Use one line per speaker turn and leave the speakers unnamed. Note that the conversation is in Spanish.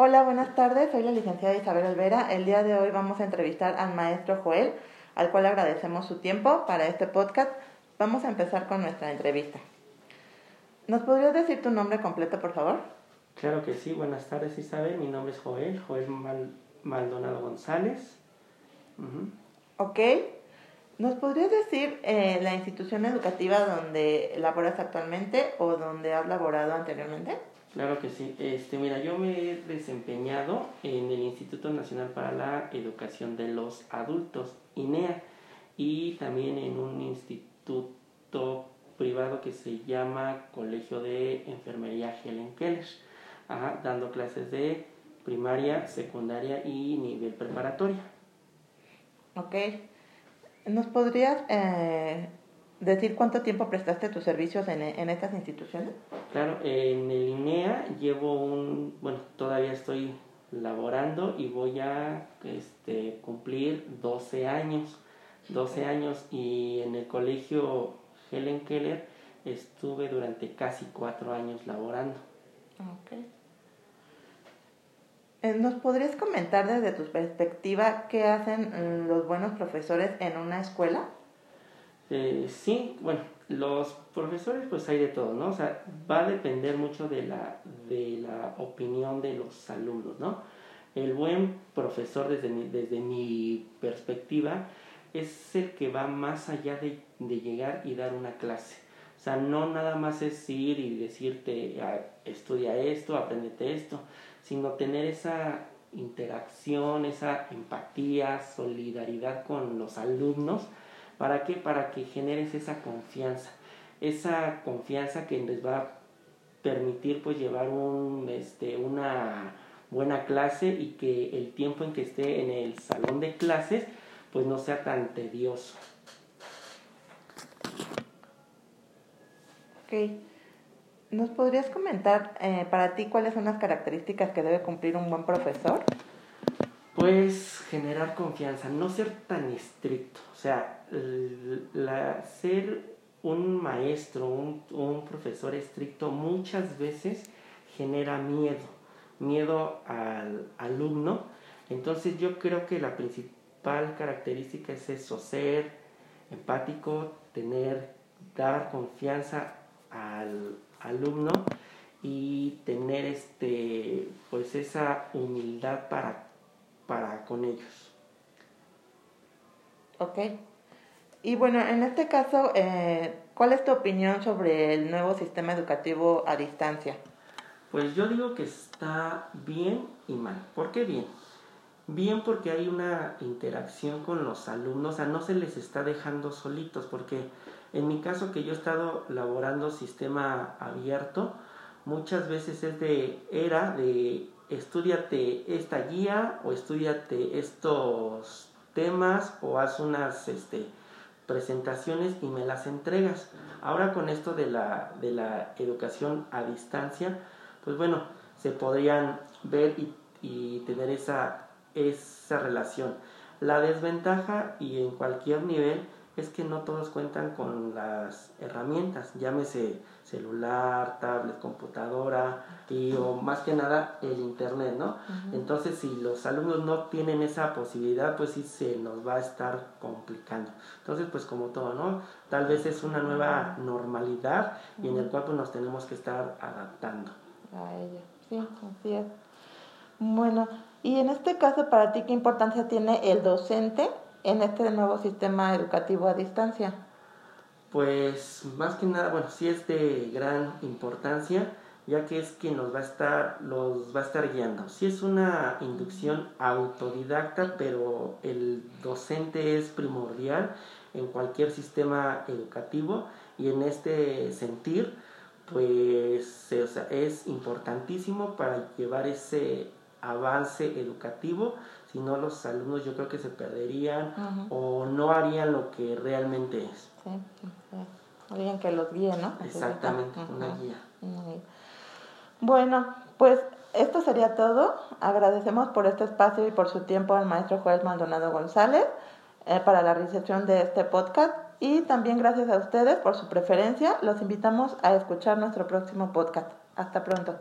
Hola, buenas tardes. Soy la licenciada Isabel Olvera. El día de hoy vamos a entrevistar al maestro Joel, al cual agradecemos su tiempo para este podcast. Vamos a empezar con nuestra entrevista. ¿Nos podrías decir tu nombre completo, por favor?
Claro que sí. Buenas tardes, Isabel. Mi nombre es Joel, Joel Maldonado González.
Ok. ¿Nos podrías decir eh, la institución educativa donde laboras actualmente o donde has laborado anteriormente?
Claro que sí. Este, mira, yo me he desempeñado en el Instituto Nacional para la Educación de los Adultos, INEA, y también en un instituto privado que se llama Colegio de Enfermería Helen Keller, dando clases de primaria, secundaria y nivel preparatoria.
Ok. ¿Nos podrías eh, decir cuánto tiempo prestaste tus servicios en, en estas instituciones?
Claro, en el INEA llevo un, bueno, todavía estoy laborando y voy a este, cumplir 12 años. 12 años y en el colegio Helen Keller estuve durante casi 4 años laborando.
Okay. Eh, ¿Nos podrías comentar desde tu perspectiva qué hacen los buenos profesores en una escuela?
Eh, sí, bueno, los profesores pues hay de todo, ¿no? O sea, va a depender mucho de la, de la opinión de los alumnos, ¿no? El buen profesor desde mi, desde mi perspectiva es el que va más allá de, de llegar y dar una clase. O sea, no nada más es ir y decirte, ah, estudia esto, aprendete esto, sino tener esa interacción, esa empatía, solidaridad con los alumnos ¿Para qué? Para que generes esa confianza. Esa confianza que les va a permitir pues llevar un, este, una buena clase y que el tiempo en que esté en el salón de clases pues no sea tan tedioso.
Ok. ¿Nos podrías comentar eh, para ti cuáles son las características que debe cumplir un buen profesor?
Pues generar confianza, no ser tan estricto. O sea, la, ser un maestro, un, un profesor estricto muchas veces genera miedo, miedo al alumno. Entonces yo creo que la principal característica es eso, ser empático, tener, dar confianza al alumno y tener este pues esa humildad para para con ellos.
Ok. Y bueno, en este caso, eh, ¿cuál es tu opinión sobre el nuevo sistema educativo a distancia?
Pues yo digo que está bien y mal. ¿Por qué bien? Bien porque hay una interacción con los alumnos, o sea, no se les está dejando solitos, porque en mi caso que yo he estado laborando sistema abierto, muchas veces es de, era de estudiate esta guía o estudiate estos temas o haz unas este, presentaciones y me las entregas. Ahora con esto de la, de la educación a distancia, pues bueno, se podrían ver y, y tener esa, esa relación. La desventaja y en cualquier nivel es que no todos cuentan con las herramientas, llámese celular, tablet, computadora y o más que nada el internet, ¿no? Entonces si los alumnos no tienen esa posibilidad, pues sí se nos va a estar complicando. Entonces pues como todo, ¿no? Tal vez es una nueva normalidad y en el cual pues nos tenemos que estar adaptando.
A ella, sí, así es. Bueno, y en este caso para ti, ¿qué importancia tiene el docente en este nuevo sistema educativo a distancia?
Pues más que nada, bueno, sí es de gran importancia, ya que es quien nos va a estar, los va a estar guiando. Sí es una inducción autodidacta, pero el docente es primordial en cualquier sistema educativo y en este sentir, pues es importantísimo para llevar ese avance educativo si no los alumnos yo creo que se perderían o no harían lo que realmente es.
Sí, alguien que los guíe, ¿no?
Exactamente, una guía.
Bueno, pues esto sería todo. Agradecemos por este espacio y por su tiempo al maestro Joel Maldonado González eh, para la realización de este podcast. Y también gracias a ustedes por su preferencia. Los invitamos a escuchar nuestro próximo podcast. Hasta pronto.